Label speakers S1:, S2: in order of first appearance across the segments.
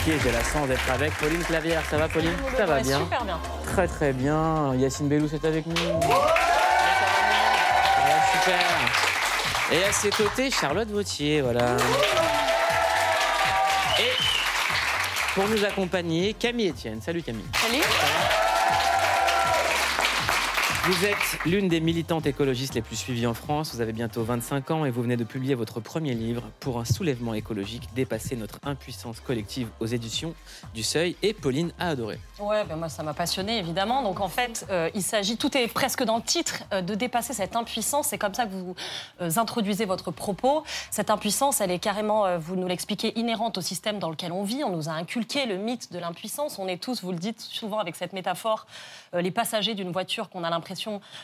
S1: politiquée. J'ai la chance d'être avec Pauline Clavière. Ça va Pauline? Ça va bien?
S2: Super bien.
S1: Très très bien. Yacine Bellous est avec nous. Ça va super. Et à ses côtés, Charlotte Vautier, voilà. Et pour nous accompagner, Camille Etienne. Salut Camille.
S2: Salut.
S1: Vous êtes l'une des militantes écologistes les plus suivies en France. Vous avez bientôt 25 ans et vous venez de publier votre premier livre pour un soulèvement écologique, dépasser notre impuissance collective aux éditions du Seuil. Et Pauline a adoré.
S2: Ouais, ben moi ça m'a passionné évidemment. Donc en fait, euh, il s'agit, tout est presque dans le titre, euh, de dépasser cette impuissance. C'est comme ça que vous euh, introduisez votre propos. Cette impuissance, elle est carrément, vous nous l'expliquez, inhérente au système dans lequel on vit. On nous a inculqué le mythe de l'impuissance. On est tous, vous le dites souvent avec cette métaphore, les passagers d'une voiture qu'on a l'impression,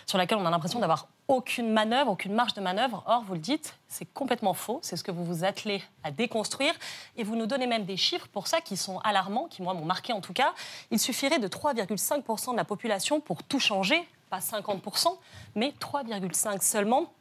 S2: sur laquelle on a l'impression d'avoir aucune manœuvre, aucune marge de manœuvre. Or, vous le dites, c'est complètement faux. C'est ce que vous vous attelez à déconstruire. Et vous nous donnez même des chiffres pour ça qui sont alarmants, qui moi m'ont marqué en tout cas. Il suffirait de 3,5% de la population pour tout changer, pas 50%, mais 3,5 seulement.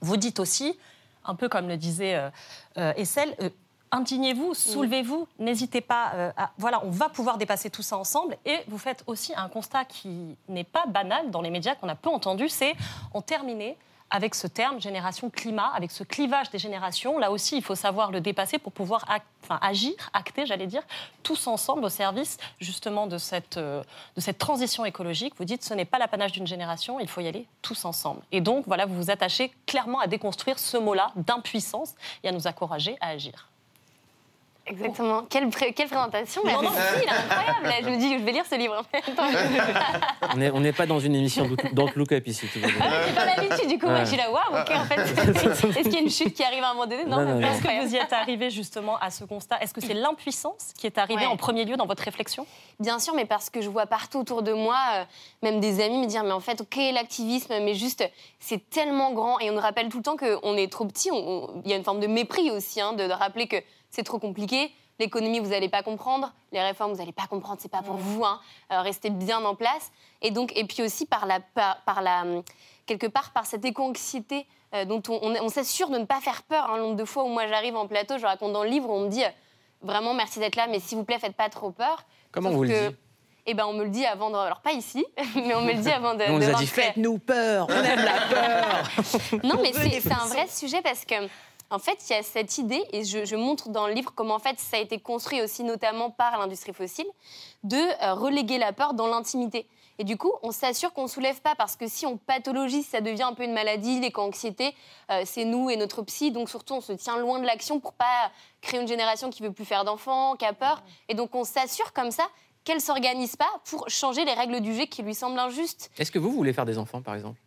S2: Vous dites aussi, un peu comme le disait euh, euh, Essel, euh, indignez-vous, soulevez-vous, n'hésitez pas. euh, à- voilà, on va pouvoir dépasser tout ça ensemble. Et vous faites aussi un constat qui n'est pas banal dans les médias, qu'on a peu entendu, c'est en terminer avec ce terme génération climat, avec ce clivage des générations. Là aussi, il faut savoir le dépasser pour pouvoir enfin, agir, acter, j'allais dire, tous ensemble au service justement de cette, euh, de cette transition écologique. Vous dites, ce n'est pas l'apanage d'une génération, il faut y aller tous ensemble. Et donc, voilà, vous vous attachez clairement à déconstruire ce mot-là d'impuissance et à nous encourager à agir.
S3: Exactement. Quelle, pré- quelle présentation
S2: Non, non,
S3: Merci, il est incroyable. Je me dis que je vais lire ce livre.
S1: On n'est pas dans une émission Don't Look Up ici. tout.
S3: Ah j'ai pas l'habitude du coup. Moi,
S1: Ouais.
S3: je suis là, waouh, ok, en fait. Est-ce qu'il y a une chute qui arrive à un moment donné?
S1: Non, non,
S3: mais
S1: non.
S2: Est-ce que vous y êtes arrivé justement à ce constat? Est-ce que c'est l'impuissance qui est arrivée
S3: Ouais.
S2: en premier lieu dans votre réflexion?
S3: Bien sûr, mais parce que je vois partout autour de moi, euh, même des amis me dire, mais en fait, ok, l'activisme, mais juste, c'est tellement grand. Et on nous rappelle tout le temps qu'on est trop petit. Il y a une forme de mépris aussi, hein, de, de rappeler que c'est trop compliqué. L'économie, vous n'allez pas comprendre. Les réformes, vous n'allez pas comprendre. C'est pas pour vous. Hein. Euh, restez bien en place. Et donc, et puis aussi par la, par, par la, hum, quelque part, par cette éco-anxiété euh, dont on, on, on s'assure de ne pas faire peur. Un nombre de fois où moi j'arrive en plateau, je raconte dans le livre, on me dit euh, vraiment merci d'être là, mais s'il vous plaît, faites pas trop peur.
S1: Comment
S3: Sauf
S1: vous le
S3: que-
S1: dites
S3: eh ben, on me le dit avant de. Alors, pas ici, mais on me le dit avant de.
S1: On nous a dit faites-nous peur, on aime la peur.
S3: Non, mais c'est un vrai sujet parce que, en fait, il y a cette idée, et je, montre dans le livre comment, en fait, ça a été construit aussi notamment par l'industrie fossile, de euh, reléguer la peur dans l'intimité. Et du coup, on s'assure qu'on ne soulève pas parce que si on pathologise, ça devient un peu une maladie, l'éco-anxiété, euh, c'est nous et notre psy. Donc surtout, on se tient loin de l'action pour pas créer une génération qui veut plus faire d'enfants, qui a peur. Et donc, on s'assure comme ça qu'elle s'organise pas pour changer les règles du jeu qui lui semblent injustes.
S1: Est-ce que vous voulez faire des enfants, par exemple?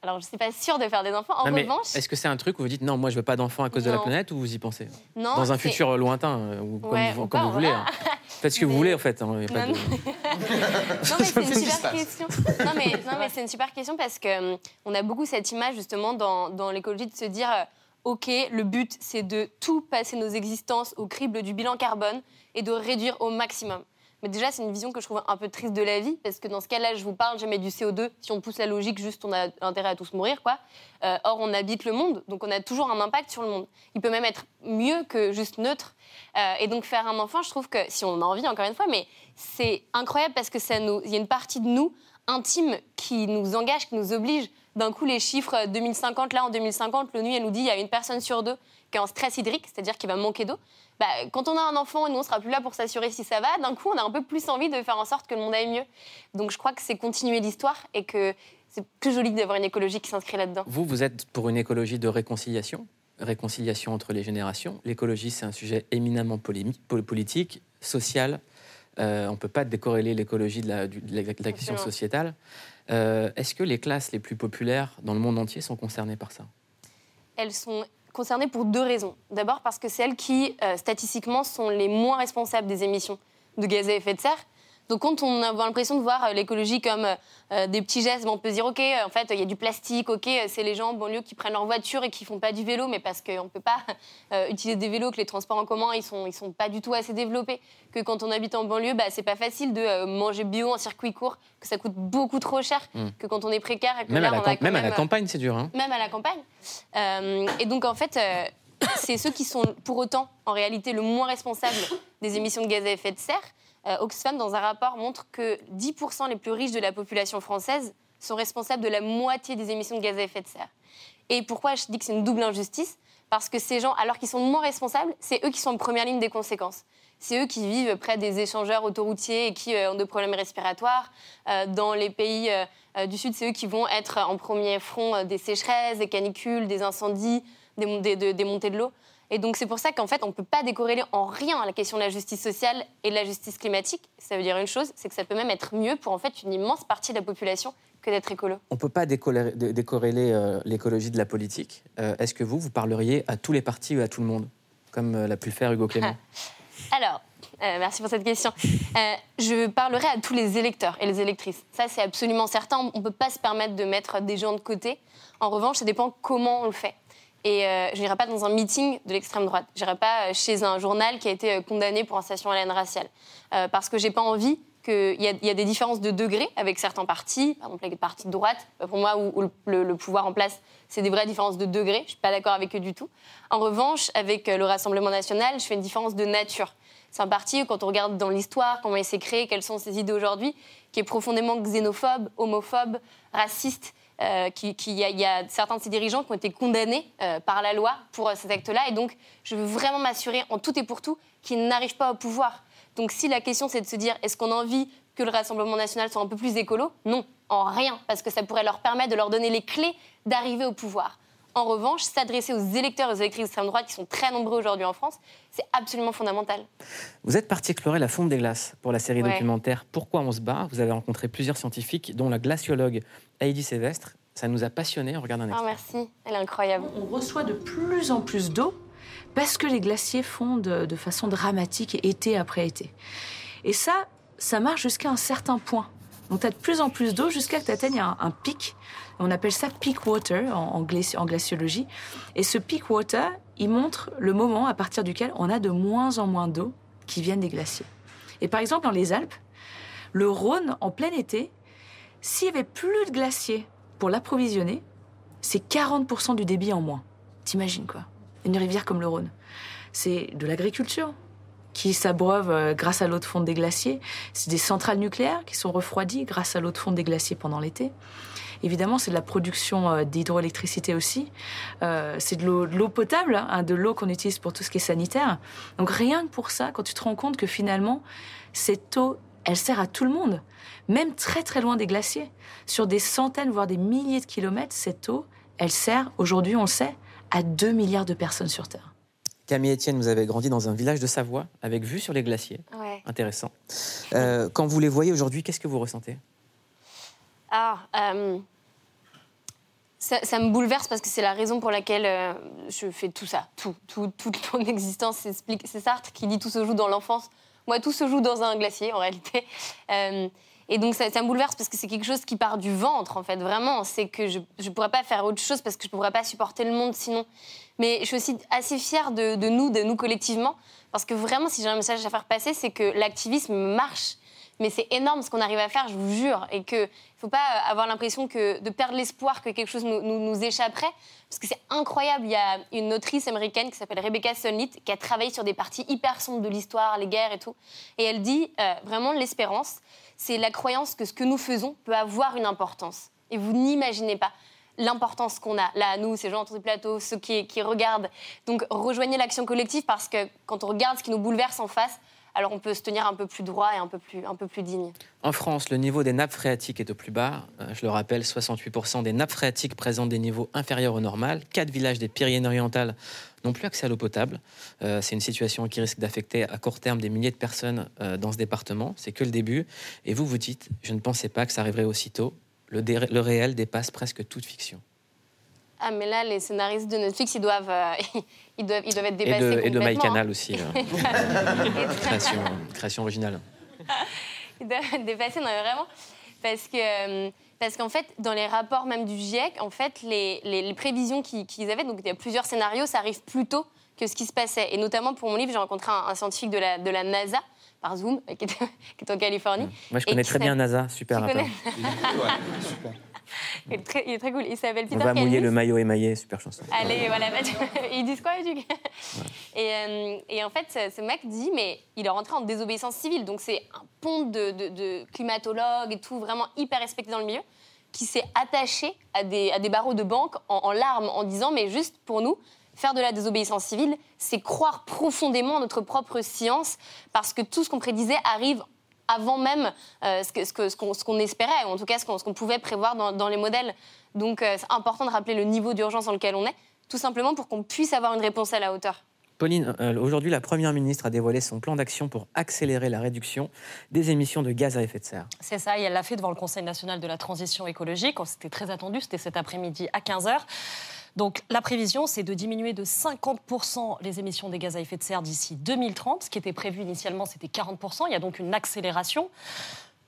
S3: Alors, je suis pas sûre de faire des enfants. En
S1: Non,
S3: revanche,
S1: Est-ce que c'est un truc où vous dites non, moi je veux pas d'enfants à cause de la planète ou vous y pensez
S3: non,
S1: Dans un futur lointain, euh, ou comme,
S3: Ouais,
S1: vous,
S3: ou
S1: comme
S3: pas,
S1: vous voulez. hein. Faites ce que vous voulez en fait. hein, y a pas
S3: Non,
S1: de-
S3: Non, mais c'est une super question. Non, mais, c'est une super question parce que hum, on a beaucoup cette image justement dans, dans l'écologie de se dire euh, ok, le but c'est de tout passer nos existences au crible du bilan carbone et de réduire au maximum. Mais déjà, c'est une vision que je trouve un peu triste de la vie, parce que dans ce cas-là, je vous parle jamais du CO2. Si on pousse la logique, juste on a intérêt à tous mourir, quoi. Euh, or, on habite le monde, donc on a toujours un impact sur le monde. Il peut même être mieux que juste neutre. Euh, et donc, faire un enfant, je trouve que, si on a envie, encore une fois, mais c'est incroyable parce que ça nous, il y a une partie de nous intime qui nous engage, qui nous oblige. D'un coup, les chiffres euh, 2050, là, en 2050, l'ONU, elle nous dit il y a une personne sur deux qui est en stress hydrique, c'est-à-dire qui va manquer d'eau. Bah, quand on a un enfant et nous, on sera plus là pour s'assurer si ça va, d'un coup, on a un peu plus envie de faire en sorte que le monde aille mieux. Donc, je crois que c'est continuer l'histoire et que c'est plus joli d'avoir une écologie qui s'inscrit là-dedans.
S1: Vous, vous êtes pour une écologie de réconciliation, réconciliation entre les générations. L'écologie, c'est un sujet éminemment politique, social. Euh, on ne peut pas décorréler l'écologie de la, du- de la- de la question sociétale. Euh, Est-ce que les classes les plus populaires dans le monde entier sont concernées par ça?
S3: Elles sont concernées pour deux raisons. D'abord parce que c'est elles qui, euh, statistiquement, sont les moins responsables des émissions de gaz à effet de serre. Donc quand on a l'impression de voir l'écologie comme des petits gestes, on peut se dire ok, en fait il y a du plastique, ok, c'est les gens en banlieue qui prennent leur voiture et qui font pas du vélo, mais parce qu'on ne peut pas utiliser des vélos, que les transports en commun ils sont ils sont pas du tout assez développés, que quand on habite en banlieue, bah, c'est pas facile de manger bio en circuit court, que ça coûte beaucoup trop cher, hmm. que quand on est précaire que
S1: même,
S3: là,
S1: à, la, même, à la campagne c'est dur. Hein.
S3: Même à la campagne. et donc en fait c'est ceux qui sont pour autant, en réalité, le moins responsables des émissions de gaz à effet de serre. Euh, Oxfam, dans un rapport, montre que 10% les plus riches de la population française sont responsables de la moitié des émissions de gaz à effet de serre. Et pourquoi je dis que c'est une double injustice? Parce que ces gens, alors qu'ils sont moins responsables, c'est eux qui sont en première ligne des conséquences. C'est eux qui vivent près des échangeurs autoroutiers et qui euh, ont des problèmes respiratoires. Euh, dans les pays du Sud, c'est eux qui vont être en premier front des sécheresses, des canicules, des incendies, des, montées de l'eau. Et donc c'est pour ça qu'en fait, on ne peut pas décorréler en rien la question de la justice sociale et de la justice climatique. Ça veut dire une chose, c'est que ça peut même être mieux pour en fait une immense partie de la population que d'être écolo.
S1: On ne peut pas décorréler, euh, l'écologie de la politique. Euh, est-ce que vous, vous parleriez à tous les partis ou à tout le monde, comme euh, l'a pu le faire Hugo Clément?
S3: Alors, merci pour cette question. je parlerai à tous les électeurs et les électrices. Ça, c'est absolument certain. On ne peut pas se permettre de mettre des gens de côté. En revanche, ça dépend comment on le fait. Et euh, je n'irai pas dans un meeting de l'extrême droite. Je n'irai pas euh, chez un journal qui a été euh, condamné pour incitation à la haine raciale. parce que j'ai pas envie qu'il y, y, a des différences de degrés avec certains partis, par exemple les partis de droite, pour moi, où, le, pouvoir en place, c'est des vraies différences de degrés. Je ne suis pas d'accord avec eux du tout. En revanche, avec le Rassemblement national, je fais une différence de nature. C'est un parti, quand on regarde dans l'histoire, comment il s'est créé, quelles sont ses idées aujourd'hui, qui est profondément xénophobe, homophobe, raciste euh, il y, a certains de ces dirigeants qui ont été condamnés euh, par la loi pour euh, cet acte-là. Et donc, je veux vraiment m'assurer en tout et pour tout qu'ils n'arrivent pas au pouvoir. Donc, si la question c'est de se dire est-ce qu'on a envie que le Rassemblement national soit un peu plus écolo? Non, en rien, parce que ça pourrait leur permettre de leur donner les clés d'arriver au pouvoir. En revanche, s'adresser aux électeurs et aux électrices d'extrême droite, qui sont très nombreux aujourd'hui en France, c'est absolument fondamental.
S1: Vous êtes parti explorer la fonte des glaces pour la série documentaire Pourquoi on se bat? Vous avez rencontré plusieurs scientifiques, dont la glaciologue Heidi Sévestre. Ça nous a passionnés. On regarde un
S3: extrait. Oh, merci, elle est incroyable.
S4: On reçoit de plus en plus d'eau parce que les glaciers fondent de façon dramatique été après été. Et ça, ça marche jusqu'à un certain point. Donc, tu as de plus en plus d'eau jusqu'à ce que tu atteignes un, pic. On appelle ça peak water en, glaciologie. Et ce peak water, il montre le moment à partir duquel on a de moins en moins d'eau qui viennent des glaciers. Et par exemple, dans les Alpes, le Rhône, en plein été, s'il y avait plus de glaciers pour l'approvisionner, c'est 40% du débit en moins. T'imagines quoi Une rivière comme le Rhône. C'est de l'agriculture, qui s'abreuvent euh, grâce à l'eau de fonte des glaciers. C'est des centrales nucléaires qui sont refroidies grâce à l'eau de fonte des glaciers pendant l'été. Évidemment, c'est de la production euh, d'hydroélectricité aussi. Euh, c'est de l'eau potable, hein, de l'eau qu'on utilise pour tout ce qui est sanitaire. Donc rien que pour ça, quand tu te rends compte que finalement, cette eau, elle sert à tout le monde, même très très loin des glaciers. Sur des centaines, voire des milliers de kilomètres, cette eau, elle sert, aujourd'hui on le sait, à 2 milliards de personnes sur Terre.
S1: Camille Etienne, vous avez grandi dans un village de Savoie avec vue sur les glaciers. Intéressant. Euh, quand vous les voyez aujourd'hui, qu'est-ce que vous ressentez?
S3: Ah, euh, ça, me bouleverse parce que c'est la raison pour laquelle euh, je fais tout ça. Tout, tout, toute mon existence. C'est Sartre qui dit tout se joue dans l'enfance. Moi, tout se joue dans un glacier, en réalité. Et donc ça, me bouleverse parce que c'est quelque chose qui part du ventre, en fait, vraiment. C'est que je ne pourrais pas faire autre chose parce que je ne pourrais pas supporter le monde sinon. Mais je suis aussi assez fière de, nous, de nous collectivement, parce que vraiment, si j'ai un message à faire passer, c'est que l'activisme marche. Mais c'est énorme ce qu'on arrive à faire, je vous jure. Et qu'il ne faut pas avoir l'impression que, de perdre l'espoir que quelque chose nous, nous, échapperait. Parce que c'est incroyable. Il y a une autrice américaine qui s'appelle Rebecca Solnit qui a travaillé sur des parties hyper sombres de l'histoire, les guerres et tout. Et elle dit euh, vraiment l'espérance, c'est la croyance que ce que nous faisons peut avoir une importance. Et vous n'imaginez pas l'importance qu'on a, là, nous, ces gens autour du plateau, ceux qui, qui regardent. Donc, rejoignez l'action collective parce que quand on regarde ce qui nous bouleverse en face, alors on peut se tenir un peu plus droit et un peu plus, un peu plus digne.
S1: En France, le niveau des nappes phréatiques est au plus bas. Euh, je le rappelle, 68% des nappes phréatiques présentent des niveaux inférieurs au normal. Quatre villages des Pyrénées-Orientales n'ont plus accès à l'eau potable. Euh, c'est une situation qui risque d'affecter à court terme des milliers de personnes euh, dans ce département. C'est que le début. Et vous vous dites, je ne pensais pas que ça arriverait aussitôt le, réel dépasse presque toute fiction.
S3: Ah, mais là, les scénaristes de Netflix, ils doivent, euh, ils doivent, ils doivent être dépassés.
S1: Et de, et de MyCanal hein. aussi. création, création originale.
S3: ils doivent dépasser, non, mais vraiment. Parce que. euh, parce qu'en fait, dans les rapports même du GIEC, en fait, les, les- les prévisions qu'ils qu'ils avaient, donc il y a plusieurs scénarios, ça arrive plus tôt que ce qui se passait. Et notamment pour mon livre, j'ai rencontré un, un scientifique de la, de la NASA, par Zoom, qui est, qui est en Californie.
S1: Moi, je connais très bien NASA, super
S3: Tu
S1: rappeur.
S3: connais
S5: super.
S3: Il, est très, il est très cool. Il s'appelle
S1: On
S3: Peter
S1: va mouiller le maillot émaillé, super chanson.
S3: Allez, voilà. bah, tu- Ils disent quoi, trucs et, euh, et en fait, ce, mec dit, mais il est rentré en désobéissance civile. Donc, c'est un pont de, de, de climatologues et tout, vraiment hyper respecté dans le milieu, qui s'est attaché à des, à des barreaux de banque en, en larmes, en disant, mais juste pour nous, faire de la désobéissance civile, c'est croire profondément en notre propre science, parce que tout ce qu'on prédisait arrive avant même euh, ce que- ce que- ce qu'on espérait, ou en tout cas ce qu'on pouvait prévoir dans, dans les modèles. Donc euh, c'est important de rappeler le niveau d'urgence dans lequel on est, tout simplement pour qu'on puisse avoir une réponse à la hauteur.
S1: Pauline, euh, aujourd'hui, la Première ministre a dévoilé son plan d'action pour accélérer la réduction des émissions de gaz à effet de serre.
S2: C'est ça, et elle l'a fait devant le Conseil national de la transition écologique. C'était très attendu, c'était cet après-midi à 15h. Donc la prévision, c'est de diminuer de 50% les émissions des gaz à effet de serre d'ici 2030. Ce qui était prévu initialement, c'était 40%. Il y a donc une accélération.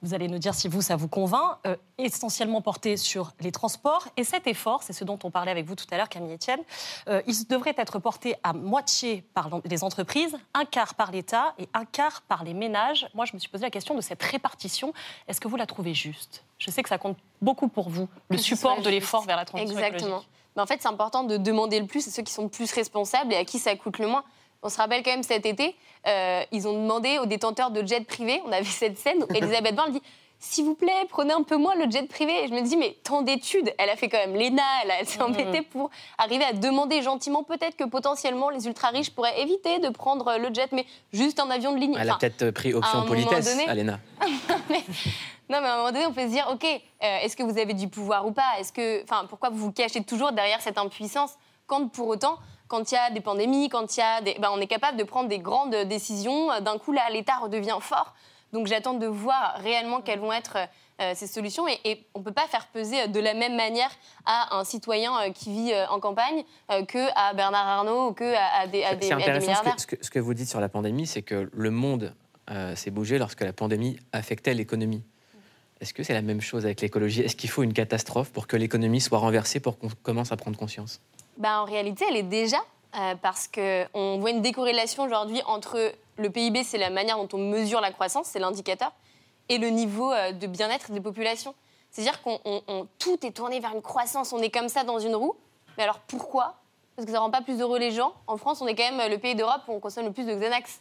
S2: Vous allez nous dire si vous, ça vous convainc, euh, essentiellement porté sur les transports. Et cet effort, c'est ce dont on parlait avec vous tout à l'heure, Camille Etienne, euh, il devrait être porté à moitié par les entreprises, un quart par l'État et un quart par les ménages. Moi, je me suis posé la question de cette répartition. Est-ce que vous la trouvez juste? Je sais que ça compte beaucoup pour vous, le support de l'effort vers la transition
S3: Exactement.
S2: écologique.
S3: En fait, c'est important de demander le plus à ceux qui sont le plus responsables et à qui ça coûte le moins. On se rappelle quand même cet été, euh, ils ont demandé aux détenteurs de jets privés, on a vu cette scène, où Elisabeth Borne dit s'il vous plaît, prenez un peu moins le jet privé. Et je me dis, mais tant d'études, elle a fait quand même l'ENA, elle, elle s'est embêtée pour arriver à demander gentiment, peut-être que potentiellement les ultra-riches pourraient éviter de prendre le jet, mais juste un avion de ligne.
S1: Elle a
S3: Enfin,
S1: peut-être pris
S3: à
S1: option
S3: moment
S1: politesse,
S3: donné-
S1: Alena.
S3: non, mais à un moment donné, on peut se dire, OK, euh, est-ce que vous avez du pouvoir ou pas? Est-ce que, enfin, pourquoi vous vous cachez toujours derrière cette impuissance? Quand pour autant, quand il y a des pandémies, quand il y a des, ben, on est capable de prendre des grandes décisions. euh, D'un coup, là, l'État redevient fort. Donc, j'attends de voir réellement quelles vont être euh, ces solutions. Et, et on ne peut pas faire peser euh, de la même manière à un citoyen euh, qui vit euh, en campagne euh, que à Bernard Arnault ou que à, à des, à des,
S1: C'est
S3: à des
S1: intéressant ce
S3: milliardaires.
S1: que, ce, que, ce que vous dites sur la pandémie, c'est que le monde euh, s'est bougé lorsque la pandémie affectait l'économie. Est-ce que c'est la même chose avec l'écologie? Est-ce qu'il faut une catastrophe pour que l'économie soit renversée, pour qu'on commence à prendre conscience?
S3: Ben, en réalité, elle est déjà, euh, parce qu'on voit une décorrélation aujourd'hui entre le PIB, c'est la manière dont on mesure la croissance, c'est l'indicateur, et le niveau euh, de bien-être des populations. C'est-à-dire qu'on on- on- tout est tourné vers une croissance, on est comme ça dans une roue. Mais alors pourquoi? Parce que ça rend pas plus heureux les gens. En France, on est quand même le pays d'Europe où on consomme le plus de Xanax.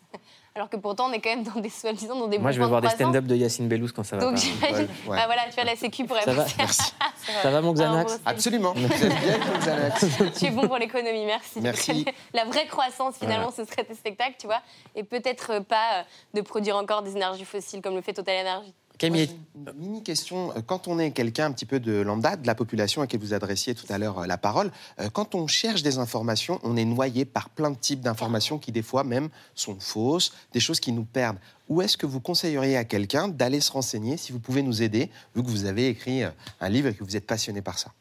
S3: Alors que pourtant, on est quand même dans des soi-disant dans des
S1: Moi, je vais voir
S3: de
S1: des stand-up de Yacine Bellous quand ça va
S3: Donc
S1: pas.
S3: j'imagine.
S5: Ouais.
S3: Bah voilà, tu vois, la Sécu pourrait
S1: Ça va.
S5: Merci.
S1: Ça va, mon Xanax
S5: Absolument. Vous êtes bien avec Xanax.
S3: Tu es bon pour l'économie, merci.
S5: Merci.
S3: La vraie croissance, finalement, ce serait tes spectacles, tu vois, et peut-être pas euh, de produire encore des énergies fossiles comme le fait Total Energy.
S1: Camille,
S5: Une mini question. Euh, Quand on est quelqu'un un petit peu de lambda, de la population à qui vous adressiez tout à l'heure euh, la parole, euh, quand on cherche des informations, on est noyé par plein de types d'informations qui, des fois, même sont fausses, des choses qui nous perdent. Où est-ce que vous conseilleriez à quelqu'un d'aller se renseigner si vous pouvez nous aider, vu que vous avez écrit un livre et que vous êtes passionné par ça?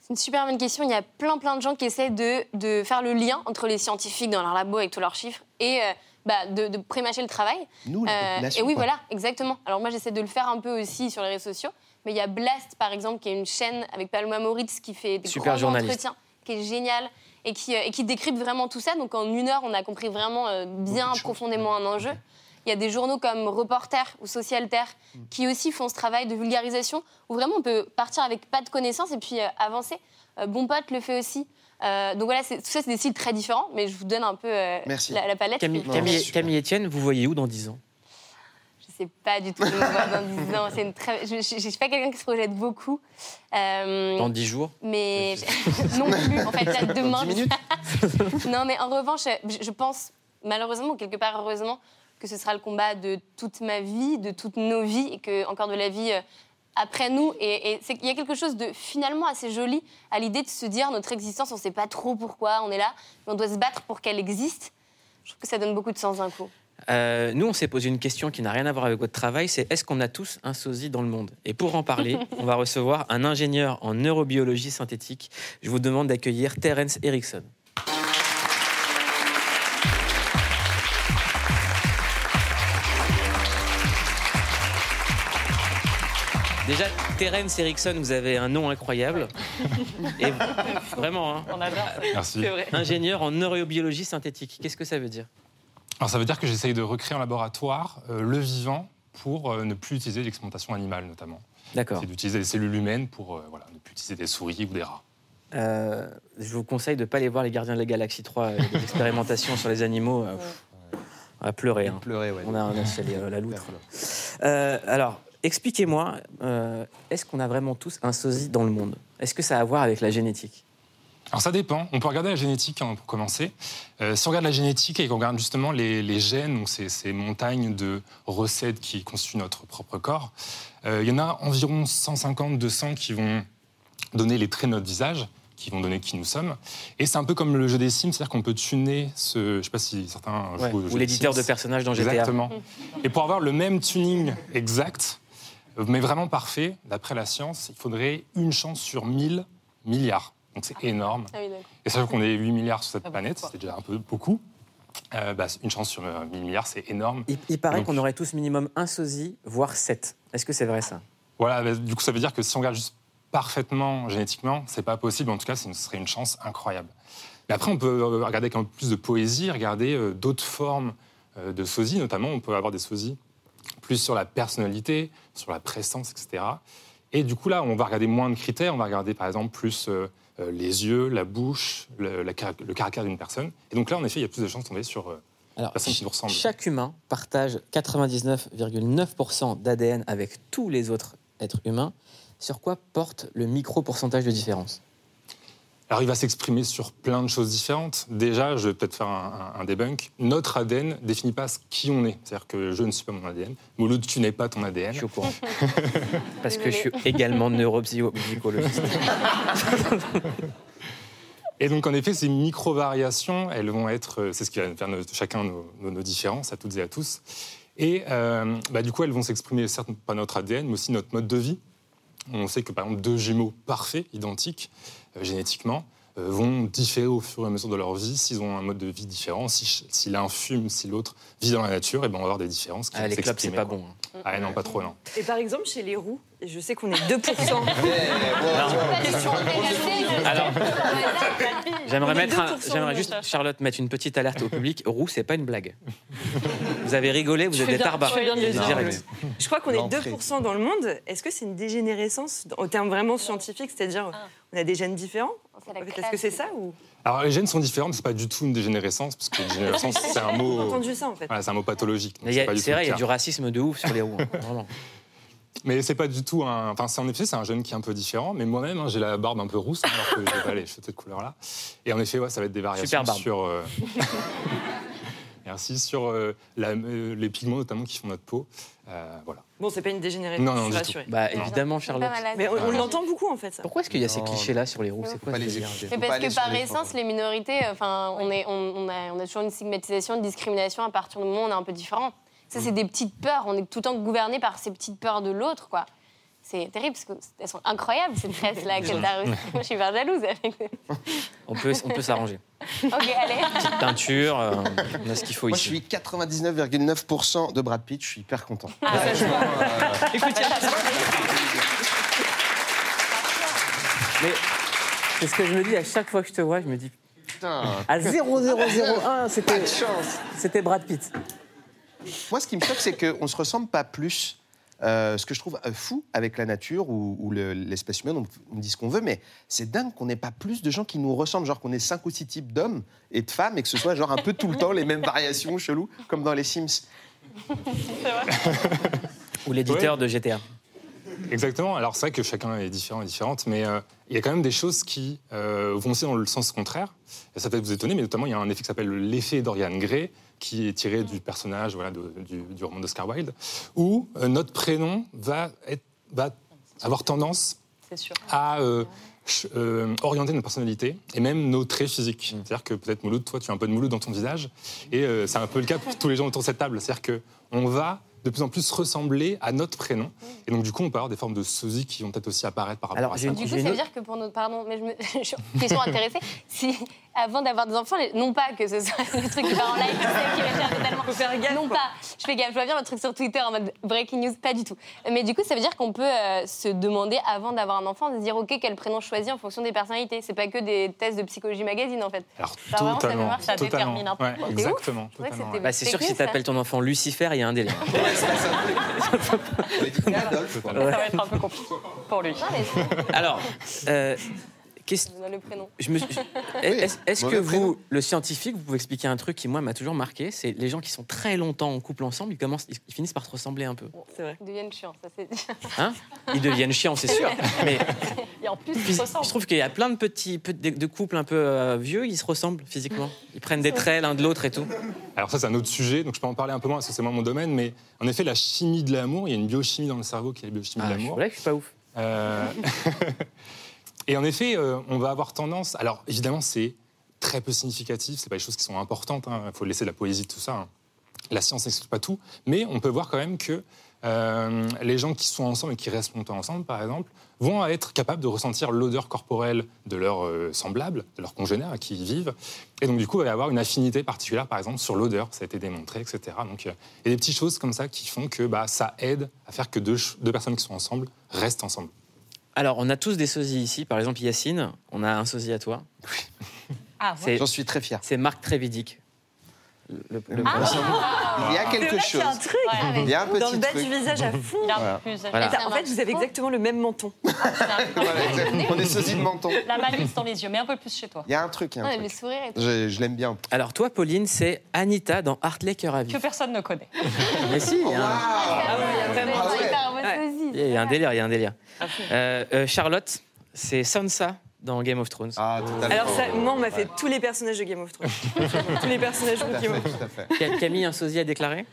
S3: C'est une super bonne question. Il y a plein, plein de gens qui essaient de, de faire le lien entre les scientifiques dans leur labo avec tous leurs chiffres et euh, bah, de, de prémâcher le travail.
S5: Nous, la
S3: Euh, et oui,
S5: quoi.
S3: voilà, exactement. Alors moi, j'essaie de le faire un peu aussi sur les réseaux sociaux. Mais il y a Blast, par exemple, qui est une chaîne avec Paloma Moritz qui fait des
S1: Super
S3: grands entretiens, qui est génial et qui, euh, et qui décrypte vraiment tout ça. Donc en une heure, on a compris vraiment euh, bien profondément un enjeu. Il y a des journaux comme Reporter ou Social Terre
S5: Mm.
S3: qui aussi font ce travail de vulgarisation où vraiment on peut partir avec pas de connaissances et puis euh, avancer. Euh, bon Pote le fait aussi. Euh, donc voilà, tout ça, c'est des styles très différents, mais je vous donne un peu euh,
S5: Merci.
S3: la, la palette.
S1: Camille, Camille. Camille Etienne, vous voyez où dans 10 ans?
S3: Je sais pas du tout où je me vois dans 10 ans. C'est une très... Je ne suis pas quelqu'un qui se projette beaucoup. Euh,
S1: Dans 10 jours?
S3: mais non plus. En fait, là, demain.
S5: Dans 10 minutes
S3: non, mais en revanche, je je pense, malheureusement, ou quelque part heureusement, que ce sera le combat de toute ma vie, de toutes nos vies, et que encore de la vie euh, après nous. Et, qu'il y a quelque chose de finalement assez joli à l'idée de se dire notre existence, on ne sait pas trop pourquoi on est là, mais on doit se battre pour qu'elle existe. Je trouve que ça donne beaucoup de sens d'un coup.
S1: Euh, nous, on s'est posé une question qui n'a rien à voir avec votre travail, c'est est-ce qu'on a tous un sosie dans le monde? Et pour en parler, on va recevoir un ingénieur en neurobiologie synthétique. Je vous demande d'accueillir Terence Erickson. Déjà, Terence Erickson, vous avez un nom incroyable. Et vraiment, hein,
S2: On adore.
S6: Merci.
S1: ingénieur en neurobiologie synthétique. Qu'est-ce que ça veut dire?
S6: Alors ça veut dire que j'essaye de recréer en laboratoire euh, le vivant pour euh, ne plus utiliser l'expérimentation animale notamment.
S1: D'accord.
S6: C'est d'utiliser des cellules humaines pour euh, voilà, ne plus utiliser des souris ou des rats.
S1: Euh, je vous conseille de ne pas aller voir les Gardiens de la Galaxie 3, euh, des expérimentations sur les animaux. euh, pff, on va pleurer. hein.
S5: Pleurer, ouais.
S1: On a, on a euh, la loutre. là. Euh, alors, expliquez-moi, euh, est-ce qu'on a vraiment tous un sosie dans le monde? Est-ce que ça a à voir avec la génétique?
S6: Alors ça dépend. On peut regarder la génétique hein, pour commencer. Euh, si on regarde la génétique et qu'on regarde justement les, les gènes, donc ces, ces montagnes de recettes qui constituent notre propre corps, euh, il y en a environ 150-200 qui vont donner les traits de notre visage, qui vont donner qui nous sommes. Et c'est un peu comme le jeu des Sims, c'est-à-dire qu'on peut tuner ce... Je ne sais pas si certains
S1: Ouais,
S6: jouent au jeu
S1: Ou l'éditeur de personnages dans GTA
S6: Exactement. Et pour avoir le même tuning exact, mais vraiment parfait, d'après la science, il faudrait une chance sur 1000 milliards. Donc c'est énorme.
S3: Ah oui.
S6: Et sachant qu'on est 8 milliards sur cette
S2: Ah,
S6: planète, c'est déjà un peu beaucoup. euh, bah, une chance sur euh, 1000 milliards, c'est énorme.
S1: Il, il paraît qu'on aurait tous minimum un sosie, voire sept. Est-ce que c'est vrai ça?
S6: Voilà, bah, du coup, ça veut dire que si on regarde juste parfaitement génétiquement, c'est pas possible. En tout cas, ce serait une chance incroyable. Mais après, on peut euh, regarder avec un peu plus de poésie, regarder euh, d'autres formes euh, de sosie. Notamment, on peut avoir des sosies plus sur la personnalité, sur la présence, etc. Et du coup, là, on va regarder moins de critères. On va regarder, par exemple, plus euh, euh, les yeux, la bouche, le, la cara- le caractère d'une personne. Et donc là, en effet, il y a plus de chances de tomber sur euh,
S1: Alors,
S6: personne qui nous ressemble.
S1: Chaque humain partage 99,9% d'ADN avec tous les autres êtres humains. Sur quoi porte le micro pourcentage de différence?
S6: Alors, il va s'exprimer sur plein de choses différentes. Déjà, je vais peut-être faire un, un- un débunk. Notre ADN ne définit pas ce qui on est. C'est-à-dire que je ne suis pas mon ADN. Mouloud, tu n'es pas ton
S1: Je
S6: ADN.
S1: suis au courant. Parce que je suis également neuropsychologiste.
S6: Et donc, en effet, ces micro-variations, elles vont être. euh, C'est ce qui va faire nos- chacun nos, nos- nos différences, à toutes et à tous. Et euh, bah, du coup, elles vont s'exprimer, certes, pas notre ADN, mais aussi notre mode de vie. On sait que, par exemple, deux jumeaux parfaits, identiques, euh, génétiquement, euh, vont différer au fur et à mesure de leur vie s'ils ont un mode de vie différent. Si, l'un fume, si l'autre vit dans la nature, et ben, on va avoir des différences qui
S1: Ah,
S6: vont
S1: les clubs, c'est pas
S6: quoi.
S1: bon. hein.
S6: Ah non, pas trop, non.
S7: Et par exemple, chez les roux, je sais qu'on est 2%.
S1: Alors, j'aimerais
S7: On est
S1: mettre, un-
S7: 2%
S1: j'aimerais
S7: de
S1: juste. Charlotte mettre une petite alerte au public. Roux, c'est pas une blague. Vous avez rigolé, vous êtes des
S2: bien,
S1: tarbares.
S2: tu fais bien de le dire.
S1: Direct.
S7: Je crois qu'on est
S5: L'entrée.
S7: 2% dans le monde. Est-ce que c'est une dégénérescence au terme vraiment scientifique C'est-à-dire,
S2: Ah.
S7: on a des gènes différents
S3: C'est la
S7: Est-ce que
S3: classe.
S7: c'est ça ou?
S6: Alors, les gènes sont différents, mais c'est pas du tout une dégénérescence, parce que dégénérescence, c'est un
S7: J'ai
S6: mot.
S7: entendu ça en fait.
S6: Voilà, c'est un mot pathologique. donc
S1: Mais il y a-
S6: c'est pas du
S1: C'est
S6: tout
S1: vrai,
S6: le
S1: il y a
S6: cas.
S1: du racisme de ouf sur les roux. hein, Vraiment.
S6: Mais c'est pas du tout un. Enfin, c'est en effet, c'est un jeune qui est un peu différent. Mais moi-même, hein, j'ai la barbe un peu rousse, hein, alors que j'ai pas les cheveux de cette couleur-là. Et en effet, ouais, ça va être des variations
S1: Super barbe.
S6: sur. euh, Merci sur euh, la- euh, les pigments notamment qui font notre peau. Euh, voilà.
S7: Bon, c'est pas une dégénérescence,
S6: Non, non,
S7: je suis.
S1: Bah,
S6: Non.
S1: évidemment,
S3: C'est
S1: Charlotte.
S7: Mais on, on l'entend beaucoup en fait ça.
S1: Pourquoi est-ce qu'il y a ces
S5: Non.
S1: clichés-là sur les roux C'est quoi
S5: les pas
S3: parce que par
S5: les
S3: essence, les minorités, enfin, on, est, on, on a, on a toujours une stigmatisation, une discrimination à partir du moment où on est un peu différent. Ça, c'est des petites peurs. On est tout le temps gouverné par ces petites peurs de l'autre, quoi. C'est terrible parce qu'elles sont incroyables, ces tresses-là qu'elle t'a reçues. Moi, je suis hyper jalouse. Avec...
S1: On peut, on peut s'arranger.
S3: ok, allez.
S1: Petite teinture, euh, on a ce qu'il faut
S5: Moi, je
S1: ici.
S5: suis 99,9% de Brad Pitt. Je suis hyper content.
S2: Ah, ça, je vois.
S7: Écoute,
S1: Mais c'est ce que je me dis à chaque fois que je te vois, je me dis
S5: Putain,
S1: à 0,001, c'était
S5: de chance.
S1: c'était Brad Pitt.
S5: Moi, ce qui me choque, c'est qu'on ne se ressemble pas plus. Euh, ce que je trouve euh, fou avec la nature ou, ou le- l'espèce humaine, on, on dit ce qu'on veut, mais c'est dingue qu'on n'ait pas plus de gens qui nous ressemblent, genre qu'on ait cinq ou six types d'hommes et de femmes et que ce soit genre un peu tout le temps les mêmes variations cheloues, comme dans les Sims.
S1: Ou l'éditeur de GTA.
S6: Exactement. Alors, c'est vrai que chacun est différent et différente, mais euh, il y a quand même des choses qui euh, vont aussi dans le sens contraire. Et ça peut vous étonner, mais notamment, il y a un effet qui s'appelle l'effet Dorian Gray, qui est tiré du personnage voilà, de- du, du roman d'Oscar Wilde, où euh, notre prénom va, être, va avoir tendance à euh, euh, orienter notre personnalité et même nos traits physiques.
S1: Mm.
S6: C'est-à-dire que peut-être Mouloud, toi, tu as un peu de Mouloud dans ton visage, et euh, c'est un peu le cas pour tous les gens autour de cette table. C'est-à-dire que on va de plus en plus ressembler à notre prénom, et donc du coup, on peut avoir des formes de sosie qui vont peut-être aussi apparaître par rapport
S1: Alors,
S6: à ça.
S3: Du coup, ça veut dire que pour notre. Pardon, mais je me... je suis intéressée. Si avant d'avoir des enfants, les- non pas que ce soit le truc qui va en live, qui va faire totalement.
S7: Faut faire gaffe,
S3: Non
S7: quoi.
S3: pas. Je fais gaffe, je vois bien le truc sur Twitter en mode breaking news, pas du tout. Mais du coup, ça veut dire qu'on peut euh, se demander avant d'avoir un enfant, de se dire ok, quel prénom choisir en fonction des personnalités. C'est pas que des tests de psychologie magazine en fait.
S6: Alors,
S3: Ça, vraiment, ça
S6: totalement.
S3: voir, ça
S6: totalement.
S2: détermine un peu.
S6: Ouais, exactement.
S3: C'est
S6: totalement, ouais.
S1: Bah, c'est sûr que si t'appelles ton enfant Lucifer, il y a un.
S5: Adolphe, quoi.
S2: Ça va être un peu compliqué pour lui.
S3: Non, mais c'est-
S1: Alors, euh, qu'est-ce-
S3: je donne le prénom.
S1: je me suis- est-ce est-ce que vous, le scientifique, vous pouvez expliquer un truc qui moi m'a toujours marqué, c'est les gens qui sont très longtemps en couple ensemble, ils commencent, ils finissent par se ressembler un peu.
S7: C'est vrai.
S3: Ils deviennent chiants, ça c'est.
S1: Hein? Ils deviennent chiants, c'est sûr. Mais
S2: Et en plus,
S1: Puis,
S2: il se
S1: je
S2: ressemble.
S1: trouve qu'il y a plein de petits de, de couples un peu euh, vieux, ils se ressemblent physiquement. Ils prennent des traits l'un de l'autre et tout.
S6: Alors ça, c'est un autre sujet, donc je peux en parler un peu moins parce que c'est moins mon domaine, mais en effet, la chimie de l'amour, il y a une biochimie dans le cerveau qui est la biochimie de
S1: Ah, je
S6: l'amour.
S1: je suis pas ouf.
S6: Euh, Et en effet, euh, on va avoir tendance. Alors évidemment, c'est très peu significatif, c'est pas des choses qui sont importantes. Il faut laisser de la poésie, tout ça. hein. La science n'explique pas tout, mais on peut voir quand même que euh, les gens qui sont ensemble et qui restent longtemps ensemble, par exemple, vont être capables de ressentir l'odeur corporelle de leurs euh, semblables, de leurs congénères qui ils vivent. Et donc, du coup, il va avoir une affinité particulière, par exemple, sur l'odeur. Ça a été démontré, etc. Donc, il y a des petites choses comme ça qui font que bah, ça aide à faire que deux personnes qui sont ensemble restent ensemble.
S1: Alors, on a tous des sosies ici. Par exemple, Yacine, on a un sosie à toi.
S2: Ah,
S1: C'est
S5: J'en suis très fier.
S1: c'est Marc Trévidic. Le- le- le-
S5: Il y a quelque chose.
S7: y a un truc
S5: Il y a un
S7: dans le
S5: petit
S7: bas du visage à fond.
S5: Voilà.
S1: Voilà.
S7: Ça- en fait, vous avez exactement le même menton.
S5: Voilà, exactement. On est sosie de menton.
S2: La malice dans les yeux, mais un peu plus chez toi.
S5: Il y a un truc. il y a un
S3: Ouais, le sourire et tout.
S5: Je, je l'aime bien.
S1: Alors, toi, Pauline, c'est Anita dans Hartley Cœur à
S2: Que
S1: vif.
S2: personne ne connaît.
S1: Mais si, un-
S3: Ah
S7: ouais, il y a vraiment-
S5: Ah ouais.
S3: Hyper en mode
S7: Ouais.
S3: sosie,
S1: il y a un délire, il y a un délire.
S7: Fond.
S1: Euh, euh, Charlotte, c'est Sansa dans Game of Thrones.
S5: Ah, totalement.
S7: Alors ça, moi, on m'a fait tous les personnages de Game of Thrones. tous les personnages
S5: Tout
S7: de Game
S5: fait,
S7: of Thrones.
S1: Camille, un sosie à déclarer?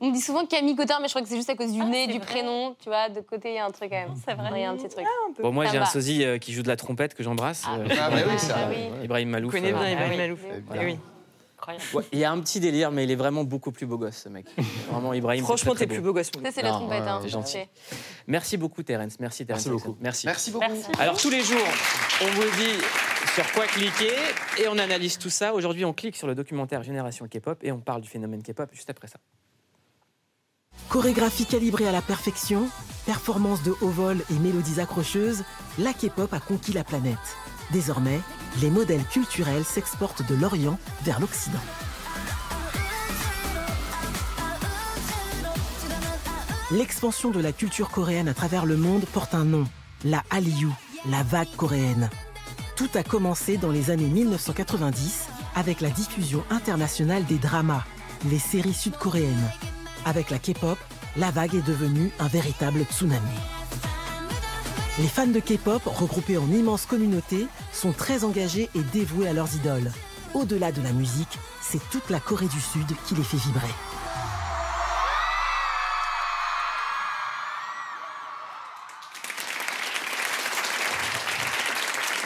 S3: On me dit souvent Camille Cotard, mais je crois que c'est juste à cause du
S2: Ah,
S3: nez, du
S2: vrai.
S3: prénom. Tu vois, de côté, il y a un truc quand même.
S2: C'est vrai.
S3: Il y a un petit truc.
S1: Bon, moi, j'ai un sosie euh, qui joue de la trompette que j'embrasse.
S3: Ah.
S1: euh,
S5: Ah, bah oui, ça.
S3: Ah.
S1: Ibrahim
S7: Vous
S1: Malouf.
S7: connaissez
S1: euh,
S7: bien Ibrahim
S2: oui.
S7: Malouf.
S5: Voilà.
S7: Eh oui.
S2: Incroyable.
S1: Ouais, il y a un petit délire, mais il est vraiment beaucoup plus beau gosse, ce mec. Vraiment, Ibrahim.
S7: Franchement, t'es plus beau gosse.
S3: Ça, c'est la trompette.
S1: ouais,
S3: hein.
S1: t'es gentil. Merci beaucoup, Terence. Merci, Terence.
S6: Merci beaucoup.
S1: Merci.
S5: Merci beaucoup.
S2: Merci.
S1: Alors, tous les jours, on vous dit sur quoi cliquer et on analyse tout ça. Aujourd'hui, on clique sur le documentaire Génération K-pop et on parle du phénomène K-pop juste après ça.
S8: Chorégraphie calibrée à la perfection, performance de haut vol et mélodies accrocheuses, la K-pop a conquis la planète. Désormais, les modèles culturels s'exportent de l'Orient vers l'Occident. L'expansion de la culture coréenne à travers le monde porte un nom, la Hallyu, la vague coréenne. Tout a commencé dans les années 1990 avec la diffusion internationale des dramas, les séries sud-coréennes. Avec la K-pop, la vague est devenue un véritable tsunami. Les fans de K-pop, regroupés en immenses communautés, sont très engagés et dévoués à leurs idoles. Au-delà de la musique, c'est toute la Corée du Sud qui les fait vibrer.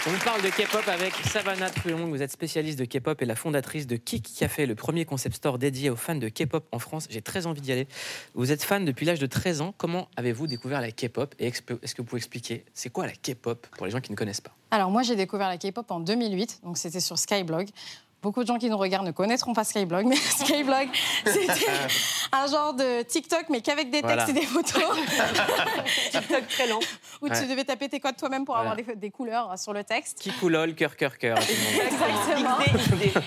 S1: On parle de K-pop avec Savannah Truong. Vous êtes spécialiste de K-pop et la fondatrice de Kik Café, le premier concept store dédié aux fans de K-pop en France. J'ai très envie d'y aller. Vous êtes fan depuis l'âge de 13 ans. Comment avez-vous découvert la K-pop Et est-ce que vous pouvez expliquer c'est quoi la K-pop pour les gens qui ne connaissent pas?
S9: Alors moi j'ai découvert la K-pop en 2008, donc c'était sur Skyblog. Beaucoup de gens qui nous regardent ne connaîtront pas Skyblog, mais Skyblog, c'était un genre de TikTok, mais qu'avec des textes
S1: Voilà.
S9: et des photos,
S7: TikTok très lent.
S9: où
S1: Ouais.
S9: tu devais taper tes codes toi-même pour
S1: Voilà.
S9: avoir des, des couleurs sur le texte.
S1: Kikoulol, cœur, cœur, cœur. monde.
S9: Exactement.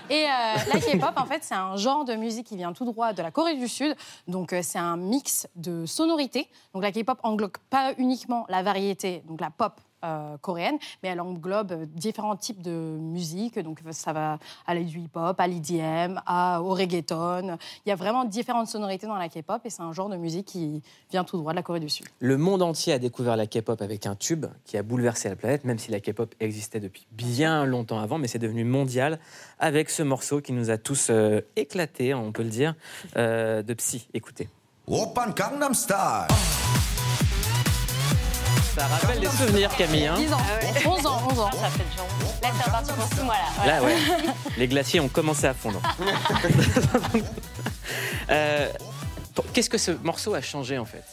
S9: Et euh, la K-pop, en fait, c'est un genre de musique qui vient tout droit de la Corée du Sud. Donc, euh, c'est un mix de sonorités. Donc, la K-pop englobe pas uniquement la variété, donc la pop. Euh, coréenne, mais elle englobe euh, différents types de musique. Donc ça va aller du hip-hop à l'IDM, au reggaeton. Il y a vraiment différentes sonorités dans la K-pop et c'est un genre de musique qui vient tout droit de la Corée du Sud.
S1: Le monde entier a découvert la K-pop avec un tube qui a bouleversé la planète, même si la K-pop existait depuis bien longtemps avant, mais c'est devenu mondial avec ce morceau qui nous a tous euh, éclatés, on peut le dire, euh, de Psy. Écoutez. Ça rappelle des souvenirs, Camille. hein
S9: 10 ans, 11 ans, 11 ans.
S2: Ça fait déjà.
S3: Là, c'est reparti pour six mois, là.
S1: Là, ouais. Les glaciers ont commencé à fondre. Euh, Qu'est-ce que ce morceau a changé en fait?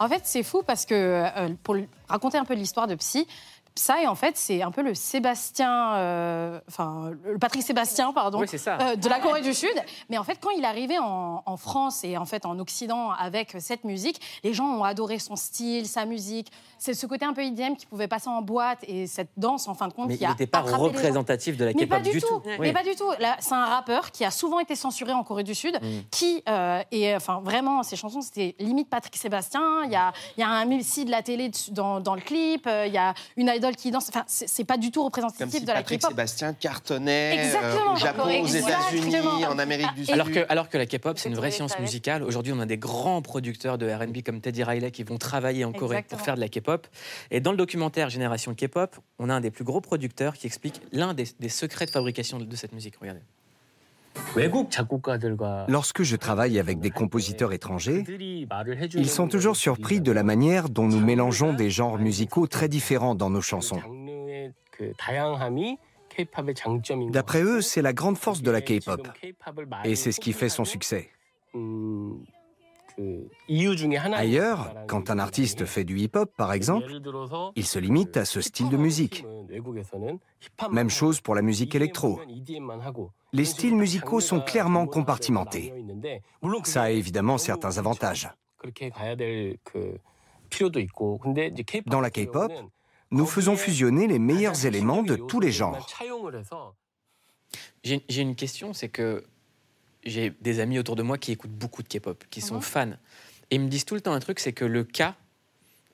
S9: En fait, c'est fou parce que, euh, pour raconter un peu l'histoire de Psy, Psy, en fait, c'est un peu le Sébastien, euh, enfin, le Patrick Sébastien, pardon,
S1: Oui, c'est ça.
S9: euh, de la Corée du Sud. Mais en fait, quand il est arrivé en, en France et en fait en Occident avec cette musique, les gens ont adoré son style, sa musique. C'est ce côté un peu EDM qui pouvait passer en boîte et cette danse, en fin de compte,
S1: Mais
S9: qui
S1: il
S9: a
S1: n'était pas représentatif de la
S9: Mais
S1: K-pop
S9: pas du, tout.
S1: Oui.
S9: Mais pas du tout. Là, c'est un rappeur qui a souvent été censuré en Corée du Sud,
S1: Mm.
S9: qui euh, et enfin vraiment ses chansons c'était limite Patrick Sébastien. Il y a, il y a un Messi de la télé dans, dans le clip. euh, Il y a une qui danse. Enfin, c'est pas du tout
S5: Comme
S9: représentatif
S5: si
S9: de la
S5: Patrick
S9: K-pop.
S5: Sébastien cartonnait euh, au Japon, aux États-Unis, en Amérique du Sud.
S1: Alors que, alors que la K-pop, c'est une vraie science musicale. Aujourd'hui, on a des grands producteurs de RB comme Teddy Riley qui vont travailler en Corée
S9: Exactement.
S1: pour faire de la K-pop. Et dans le documentaire Génération K-pop, on a un des plus gros producteurs qui explique l'un des, des secrets de fabrication de, de cette musique. Regardez.
S10: Lorsque je travaille avec des compositeurs étrangers, ils sont toujours surpris de la manière dont nous mélangeons des genres musicaux très différents dans nos chansons. D'après eux, c'est la grande force de la K-pop. Et c'est ce qui fait son succès. Ailleurs, quand un artiste fait du hip-hop, par exemple, il se limite à ce style de musique. Même chose pour la musique électro. Les styles musicaux sont clairement compartimentés. Ça a évidemment certains avantages. Dans la K-pop, nous faisons fusionner les meilleurs éléments de tous les genres.
S1: J'ai une question, c'est que j'ai des amis autour de moi qui écoutent beaucoup de K-pop, qui sont fans. Et ils me disent tout le temps un truc, c'est que le cas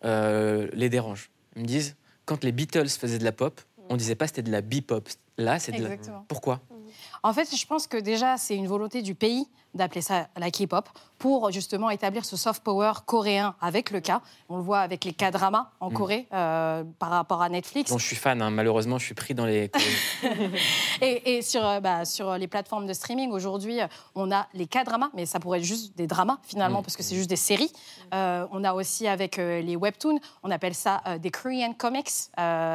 S1: euh, les dérange. Ils me disent, quand les Beatles faisaient de la pop, on disait pas c'était de la bip-pop. Là, c'est de la... Pourquoi?
S9: En fait, je pense que déjà, c'est une volonté du pays d'appeler ça la K-pop pour justement établir ce soft power coréen avec le cas. On le voit avec les K-dramas en
S1: Mm.
S9: Corée euh, par rapport à Netflix.
S1: Dont je suis fan, hein. malheureusement, je suis pris dans les.
S9: Et, et sur, euh, bah, sur les plateformes de streaming, aujourd'hui, on a les K-dramas, mais ça pourrait être juste des dramas finalement,
S1: Mm.
S9: parce que c'est juste des séries. Euh, on a aussi avec les webtoons, on appelle ça des Korean comics.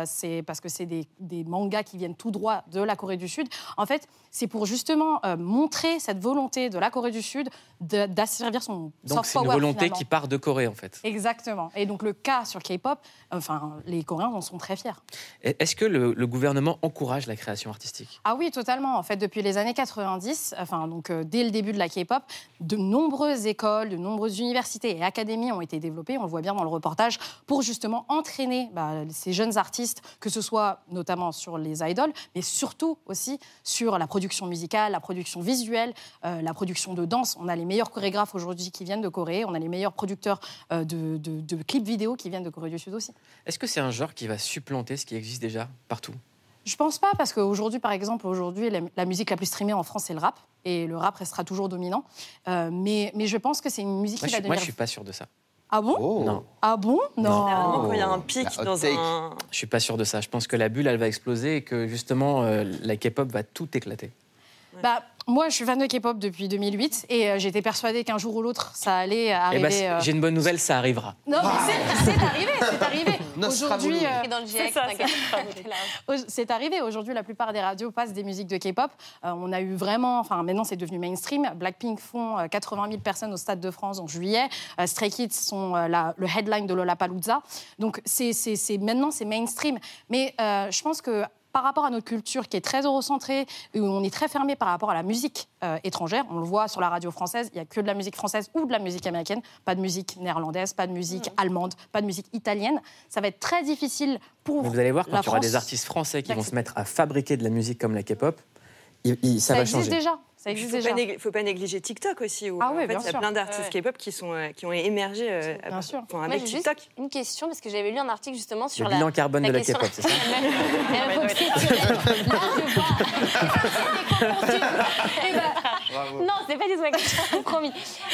S9: C'est parce que c'est des, des mangas qui viennent tout droit de la Corée du Sud. En fait, c'est pour justement euh, montrer cette volonté de la Corée du Sud d'asservir son
S1: Donc c'est une volonté
S9: finalement.
S1: qui part de Corée, en fait.
S9: Exactement. Et donc le cas sur K-pop, enfin, les Coréens en sont très fiers.
S1: Est-ce que le, le gouvernement encourage la création artistique?
S9: Ah oui, totalement. En fait, depuis les années 90, enfin, donc, euh, dès le début de la K-pop, de nombreuses écoles, de nombreuses universités et académies ont été développées, on le voit bien dans le reportage, pour justement entraîner bah, ces jeunes artistes, que ce soit notamment sur les idoles, mais surtout aussi sur la production musicale, la production visuelle, euh, la production de danse. On a les meilleurs chorégraphes aujourd'hui qui viennent de Corée, on a les meilleurs producteurs euh, de, de- de clips vidéo qui viennent de Corée du Sud aussi.
S1: Est-ce que c'est un genre qui va supplanter ce qui existe déjà partout?
S9: Je pense pas parce qu'aujourd'hui, par exemple, aujourd'hui, la, la musique la plus streamée en France, c'est le rap. Et le rap restera toujours dominant. Euh, mais, mais je pense que c'est une musique
S1: moi
S9: qui
S1: je,
S9: va
S1: suis, moi,
S9: devenir...
S1: je suis pas sûr de ça.
S9: Ah bon
S5: Oh.
S1: Non,
S9: Ah bon Non.
S7: Généralement, quand il y a un pic dans
S5: take.
S7: un.
S1: je suis pas sûr de ça. Je pense que la bulle, elle va exploser et que justement, euh, la K-pop va tout éclater.
S9: Bah, moi, je suis fan de K-pop depuis 2008 et euh, j'étais persuadée qu'un jour ou l'autre, ça allait
S1: Eh
S9: arriver.
S1: ben, c'est-
S9: euh,
S1: j'ai une bonne nouvelle, ça arrivera.
S9: Non, mais c'est- c'est arrivé, c'est arrivé. Aujourd'hui, euh, C'est arrivé. Aujourd'hui, la plupart des radios passent des musiques de K-pop. Euh, on a eu vraiment, enfin maintenant c'est devenu mainstream. Blackpink font euh, 80 000 personnes au Stade de France en juillet. Euh, Stray Kids sont euh, la- le headline de Lollapalooza. Donc c'est c'est- c'est- maintenant c'est mainstream. Mais euh, je pense que par rapport à notre culture qui est très eurocentrée, où on est très fermé par rapport à la musique euh, étrangère, on le voit sur la radio française, il n'y a que de la musique française ou de la musique américaine, pas de musique néerlandaise, pas de musique allemande, pas de musique italienne. Ça va être très difficile pour
S1: Mais vous allez voir, quand il y aura des artistes français qui vont se mettre à fabriquer de la musique comme la K-pop, ça,
S9: Ça,
S1: va
S9: existe
S1: changer.
S9: déjà. Ça
S7: Il
S9: existe
S7: ne faut,
S9: déjà.
S7: pas négli- faut pas négliger TikTok aussi. Où,
S9: Ah
S7: en
S9: oui,
S7: fait,
S9: bien
S7: il y a
S9: sûr.
S7: plein d'artistes
S3: Ouais.
S7: K-pop qui, sont, euh, qui ont émergé euh,
S9: Bien sûr.
S7: enfin,
S3: Moi,
S7: avec
S3: juste
S7: TikTok.
S3: une question parce que j'avais lu un article justement sur
S1: Le
S3: la.
S1: bilan carbone
S3: la
S1: de la K-pop, c'est ça.
S3: Là, je vois. Non, c'est pas du tout ma question, promis.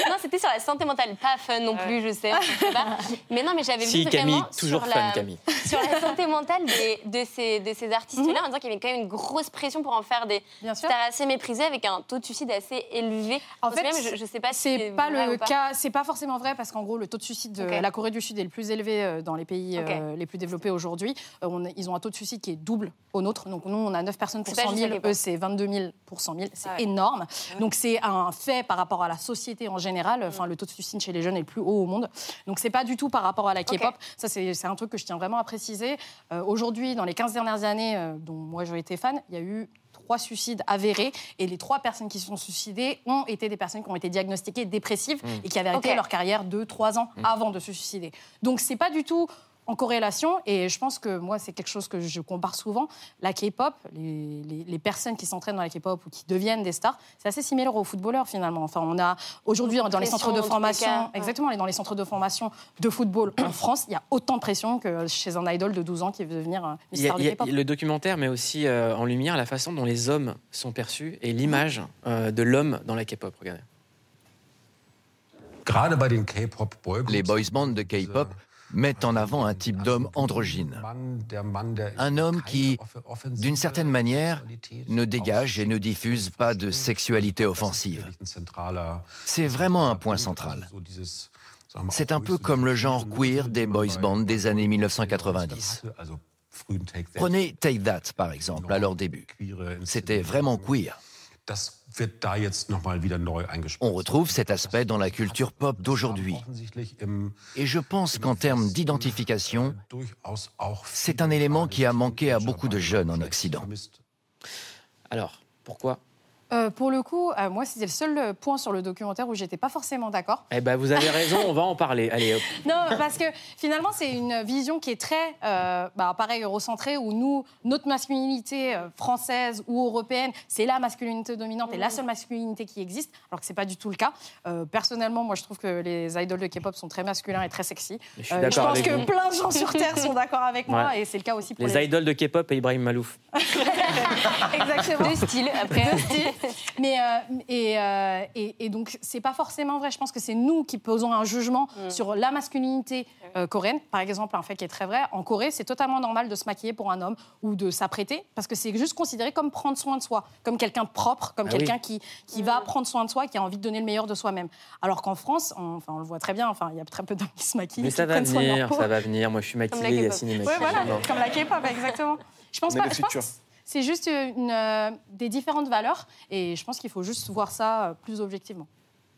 S3: Non, c'était sur la santé mentale. Pas fun non plus, je sais. je sais pas. Mais non, mais j'avais
S1: Si,
S3: vu
S1: Camille,
S3: vraiment
S1: toujours
S3: sur
S1: fun,
S3: la,
S1: Camille.
S3: sur la santé mentale des- de ces, de ces artistes-là, en disant qu'il y avait quand même une grosse pression pour en faire des
S9: Bien sûr.
S3: stars assez méprisées avec un taux de suicide assez élevé.
S9: En
S3: Donc,
S9: fait,
S3: même, je, je sais pas si
S9: C'est pas
S3: vrai
S9: le
S3: pas.
S9: cas, c'est pas forcément vrai parce qu'en gros le taux de suicide de la Corée du Sud est le plus élevé euh, dans les pays euh, les plus développés aujourd'hui. Euh, on ils ont un taux de suicide qui est double au nôtre. Donc nous on a 9 personnes pour
S3: C'est pas
S9: 100
S3: juste
S9: 000,
S3: la K-pop.
S9: eux c'est 22 000 pour 100 000, c'est
S3: Ah ouais.
S9: énorme. Donc c'est c'est un fait par rapport à la société en général. Enfin, le taux de suicide chez les jeunes est le plus haut au monde. Donc, c'est pas du tout par rapport à la K-pop. Ça, c'est un truc que je tiens vraiment à préciser. Euh, Aujourd'hui, dans les 15 dernières années, euh, dont moi j'ai été fan, il y a eu trois suicides avérés et les trois personnes qui se sont suicidées ont été des personnes qui ont été diagnostiquées dépressives et qui avaient arrêté leur carrière deux, trois ans avant de se suicider. Donc c'est pas du tout en corrélation et je pense que moi c'est quelque chose que je compare souvent. La K-pop, les, les- les personnes qui s'entraînent dans la K-pop ou qui deviennent des stars, c'est assez similaire aux footballeurs finalement. Enfin on a aujourd'hui dans les centres de formation,
S3: cas, ouais.
S9: exactement, dans les centres de formation de football en France, il y a autant de pression que chez un idol de 12 ans qui veut devenir euh, une
S1: Il y a-
S9: star de
S1: il y a-
S9: K-pop.
S1: le documentaire met aussi euh, en lumière la façon dont les hommes sont perçus et l'image euh, de l'homme dans la K-pop. Regardez.
S11: Les boys bands de K-pop mettent en avant un type d'homme androgyne. Un homme qui, d'une certaine manière, ne dégage et ne diffuse pas de sexualité offensive. C'est vraiment un point central. C'est un peu comme le genre queer des boys bands des années 1990. Prenez Take That, par exemple, à leur début. C'était vraiment queer. On retrouve cet aspect dans la culture pop d'aujourd'hui. Et je pense qu'en termes d'identification, c'est un élément qui a manqué à beaucoup de jeunes en Occident.
S1: Alors, pourquoi
S9: Euh, pour le coup, euh, moi, c'était le seul euh, point sur le documentaire où j'étais pas forcément d'accord.
S1: Eh ben, vous avez raison, on va en parler. Allez, hop.
S9: Non, parce que finalement, c'est une vision qui est très, euh, bah, pareil, eurocentrée, où nous, notre masculinité française ou européenne, c'est la masculinité dominante et la seule masculinité qui existe, alors que c'est pas du tout le cas. Euh, personnellement, moi, je trouve que les idoles de K-pop sont très masculins et très sexy.
S1: Je suis
S9: Euh,
S1: d'accord
S9: pense
S1: avec
S9: que
S1: vous.
S9: plein de gens sur Terre sont d'accord avec moi, et c'est le cas aussi pour
S1: Les
S9: les,
S1: idoles de K-pop et Ibrahim Malouf.
S9: Exactement.
S3: Deux styles, après.
S9: Deux styles. Mais euh, et, euh, et, et donc c'est pas forcément vrai. Je pense que c'est nous qui posons un jugement sur la masculinité euh, coréenne. Par exemple, un fait qui est très vrai. En Corée, c'est totalement normal de se maquiller pour un homme ou de s'apprêter parce que c'est juste considéré comme prendre soin de soi, comme quelqu'un propre, comme
S1: Ah oui.
S9: quelqu'un qui qui va prendre soin de soi, qui a envie de donner le meilleur de soi-même. Alors qu'en France, on, enfin on le voit très bien. Enfin il y a très peu d'hommes qui se maquillent.
S1: Mais ça va venir, ça va venir. Moi, je suis
S3: la
S1: maquillé,
S3: K-pop.
S1: Yacine est
S9: Ouais,
S1: maquillée.
S9: voilà,
S1: Non.
S9: comme la K-pop, exactement. Je pense
S5: On est
S9: pas.
S5: le
S9: je pense c'est juste une, euh, des différentes valeurs et je pense qu'il faut juste voir ça euh, plus objectivement.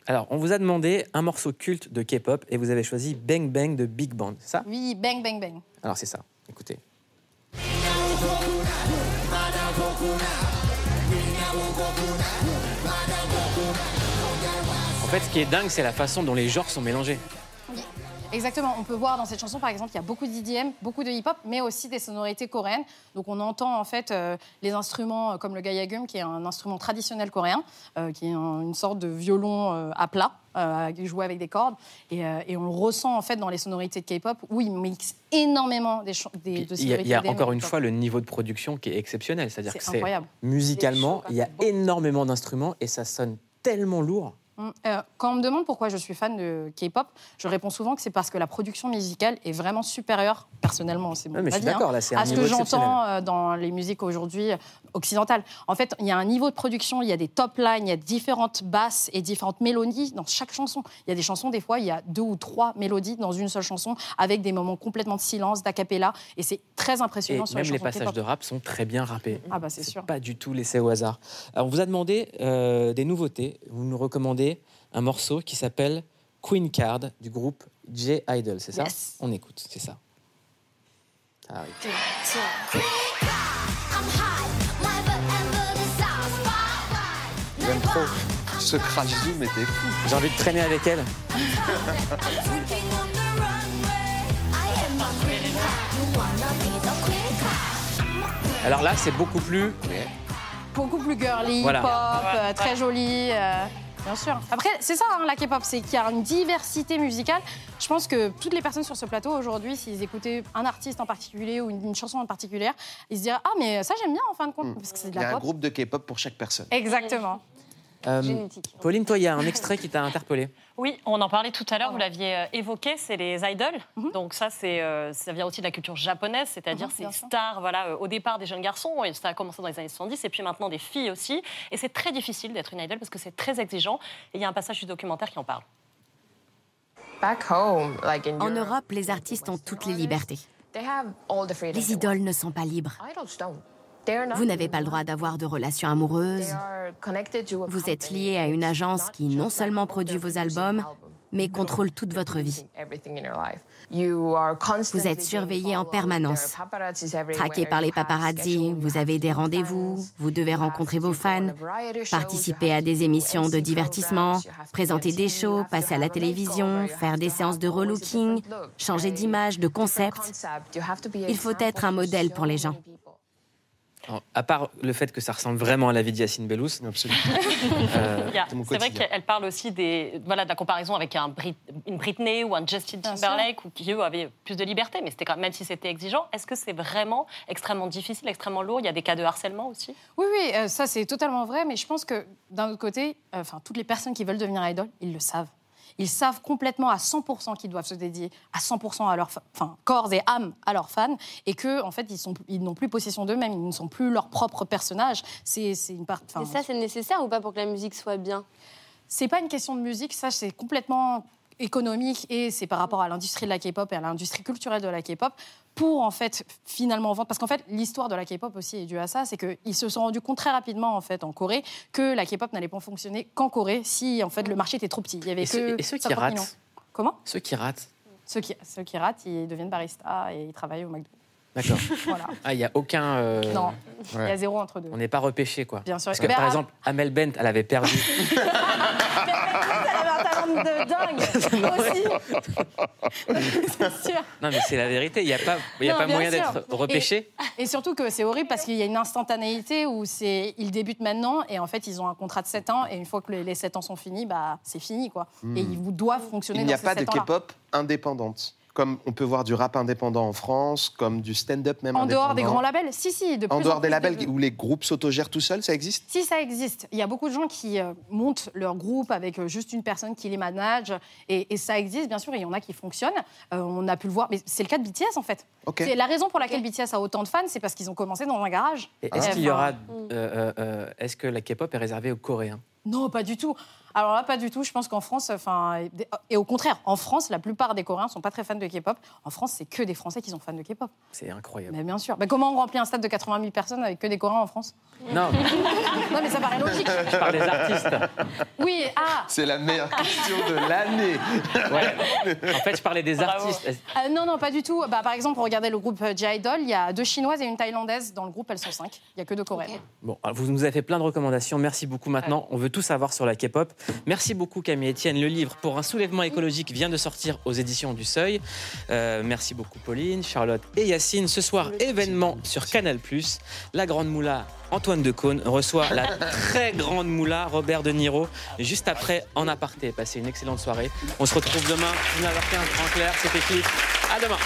S1: Alors, on vous a demandé un morceau culte de K-pop et vous avez choisi Bang Bang de Big Bang, c'est ça?
S9: Oui, bang, bang, bang.
S1: Alors, c'est ça. Écoutez. En fait, ce qui est dingue, c'est la façon dont les genres sont mélangés.
S9: Exactement. On peut voir dans cette chanson, par exemple, qu'il y a beaucoup d'IDM, beaucoup de hip-hop, mais aussi des sonorités coréennes. Donc, on entend en fait euh, les instruments euh, comme le gayagum, qui est un instrument traditionnel coréen, euh, qui est un- une sorte de violon euh, à plat, euh, joué avec des cordes. Et, euh, et on le ressent en fait dans les sonorités de K-pop, où ils mixent énormément des, des de
S1: Il y a, il y a encore une fois le niveau de production qui est exceptionnel. C'est-à-dire
S9: C'est
S1: que c'est
S9: incroyable.
S1: musicalement, il y a énormément d'instruments et ça sonne tellement lourd.
S9: Mm. Euh, quand on me demande pourquoi je suis fan de K-pop, je réponds souvent que c'est parce que la production musicale est vraiment supérieure, personnellement, c'est mon
S1: Ouais, mais je suis
S9: avis, hein,
S1: là,
S9: à ce que j'entends euh, dans les musiques aujourd'hui occidentales. En fait, il y a un niveau de production, il y a des top lines, il y a différentes basses et différentes mélodies dans chaque chanson. Il y a des chansons, des fois, il y a deux ou trois mélodies dans une seule chanson, avec des moments complètement de silence, d'acapella, et c'est très
S1: Et
S9: impressionnant sur
S1: même
S9: les
S1: passages de rap sont très bien rappés.
S9: Ah bah c'est sûr.
S1: Pas du tout laissé au hasard. Alors, on vous a demandé euh, des nouveautés. Vous nous recommandez un morceau qui s'appelle Queen Card du groupe J Idol, c'est ça
S9: Yes.
S1: On écoute, c'est ça. Ah oui. J'aime trop.
S5: Ce crash zoom était fou.
S1: J'ai envie de traîner avec elle. Alors là, c'est beaucoup plus.
S9: beaucoup plus girly,
S1: Voilà.
S9: pop, euh, très jolie. euh, Bien sûr. Après, c'est ça, hein, la K-pop, c'est qu'il y a une diversité musicale. Je pense que toutes les personnes sur ce plateau aujourd'hui, s'ils écoutaient un artiste en particulier ou une, une chanson en particulier, ils se diraient Ah, mais ça, j'aime bien en fin de compte, parce que c'est de
S5: Il y a
S9: la
S5: un groupe de K-pop pour chaque personne.
S9: Exactement.
S1: Euh,
S3: Génétique.
S1: Pauline, toi, il y a un extrait qui t'a interpellé.
S2: Oui, on en parlait tout à l'heure, vous l'aviez euh, évoqué, c'est les idols. Donc ça, c'est, euh, ça vient aussi de la culture japonaise, c'est-à-dire
S9: Mhm,
S2: ces
S9: bien sûr.
S2: stars, voilà, euh, au départ des jeunes garçons, et ça a commencé dans les années 70, et puis maintenant des filles aussi. Et c'est très difficile d'être une idol parce que c'est très exigeant. Et il y a un passage du documentaire qui en parle.
S12: En Europe, les artistes ont toutes les libertés. Les idoles ne sont pas libres. Vous n'avez pas le droit d'avoir de relations amoureuses. Vous êtes lié à une agence qui non seulement produit vos albums, mais contrôle toute votre vie. Vous êtes surveillé en permanence, traqué par les paparazzi, vous avez des rendez-vous, vous devez rencontrer vos fans, participer à des émissions de divertissement, présenter des shows, passer à la télévision, faire des séances de relooking, changer d'image, de concept. Il faut être un modèle pour les gens.
S1: Alors, à part le fait que ça ressemble vraiment à la vie d'Yacine Bellous.
S5: Absolument.
S1: Euh,
S5: c'est
S2: vrai qu'elle parle aussi des, voilà, de la comparaison avec un Brit- une Britney ou un Justin Timberlake, ou qui eux avaient plus de liberté, mais c'était quand même si c'était exigeant. Est-ce que c'est vraiment extrêmement difficile, extrêmement lourd? Il y a des cas de harcèlement aussi?
S9: Oui, oui, euh, ça c'est totalement vrai, mais je pense que d'un autre côté, euh, enfin toutes les personnes qui veulent devenir idol, ils le savent. Ils savent complètement à 100% qu'ils doivent se dédier à 100% à leur enfin, corps et âme à leurs fans et que en fait ils sont ils n'ont plus possession d'eux-mêmes, ils ne sont plus leur propre personnage. C'est c'est une part.
S3: Mais ça, c'est nécessaire ou pas pour que la musique soit bien?
S9: C'est pas une question de musique, ça c'est complètement économique et c'est par rapport à l'industrie de la K-pop et à l'industrie culturelle de la K-pop pour en fait finalement vendre parce qu'en fait l'histoire de la K-pop aussi est due à ça, c'est qu'ils se sont rendus compte très rapidement en fait en Corée que la K-pop n'allait pas fonctionner qu'en Corée si en fait le marché était trop petit. Il y avait
S1: Et
S9: que
S1: ceux, et ceux qui
S9: 50 millions.
S1: ratent
S9: Comment?
S1: Ceux qui ratent.
S9: ceux qui, ceux qui ratent, ils deviennent barista et ils travaillent au McDo.
S1: D'accord.
S9: Voilà.
S1: Ah, il n'y a aucun. euh,
S9: Non, il y
S1: ouais.
S9: a zéro entre deux.
S1: On n'est pas repêché, quoi.
S9: Bien sûr.
S1: Parce que, par
S9: à-
S1: exemple, Amel Bent, elle avait perdu.
S9: De dingue aussi. c'est sûr.
S1: non, mais c'est la vérité. Il n'y a pas, il y a
S9: Non,
S1: pas moyen
S9: sûr.
S1: d'être repêché.
S9: Et, et surtout que c'est horrible parce qu'il y a une instantanéité où c'est ils débutent maintenant et en fait ils ont un contrat de 7 ans et une fois que les, les 7 ans sont finis, bah c'est fini quoi.
S5: Hmm.
S9: Et ils vous doivent fonctionner
S5: Il n'y a
S9: dans
S5: pas de
S9: 7 ans-là.
S5: K-pop indépendante. Comme on peut voir du rap indépendant en France, comme du stand-up même
S9: En dehors des
S5: indépendant.
S9: grands labels, si si. De
S5: En
S9: plus
S5: dehors
S9: en
S5: des
S9: plus
S5: labels
S9: de-
S5: où les groupes s'autogèrent tout seuls, ça existe?
S9: Si ça existe, il y a beaucoup de gens qui euh, montent leur groupe avec euh, juste une personne qui les manage, et, et ça existe bien sûr, et il y en a qui fonctionnent. Euh, on a pu le voir, mais c'est le cas de BTS en fait.
S5: Ok.
S9: C'est la raison pour laquelle BTS a autant de fans, c'est parce qu'ils ont commencé dans un garage.
S1: Et Est-ce qu'il y aura. euh, euh, euh, Est-ce que la K-pop est réservée aux Coréens?
S9: Non, pas du tout. Alors là, pas du tout. Je pense qu'en France, enfin, et- au contraire, en France, la plupart des Coréens sont pas très fans de K-pop. En France, c'est que des Français qui sont fans de K-pop.
S1: C'est incroyable.
S9: Mais bien sûr. Mais comment on remplit un stade de 80 000 personnes avec que des Coréens en France?
S1: Non,
S9: Non, mais ça paraît logique.
S1: je parle des artistes.
S9: Oui, ah,
S5: C'est la meilleure question de l'année.
S1: Ouais. En fait, je parlais des artistes.
S9: euh, non, non, pas du tout. Bah, par exemple, regardez le groupe euh, J-Idol. Il y a deux Chinoises et une Thaïlandaise dans le groupe. Elles sont cinq. Il y a que deux Coréennes.
S1: Bon, alors, vous nous avez fait plein de recommandations. Merci beaucoup. Maintenant, on veut tout savoir sur la K-pop. Merci beaucoup, Camille Etienne. Le livre Pour un soulèvement écologique vient de sortir aux éditions du Seuil. Euh, merci beaucoup, Pauline, Charlotte et Yacine. Ce soir, événement sur Canal. La grande moula Antoine Decaune reçoit la très grande moula Robert De Niro juste après en aparté. Passez une excellente soirée. On se retrouve demain, 19h15 en clair. C'était Cliff. À demain.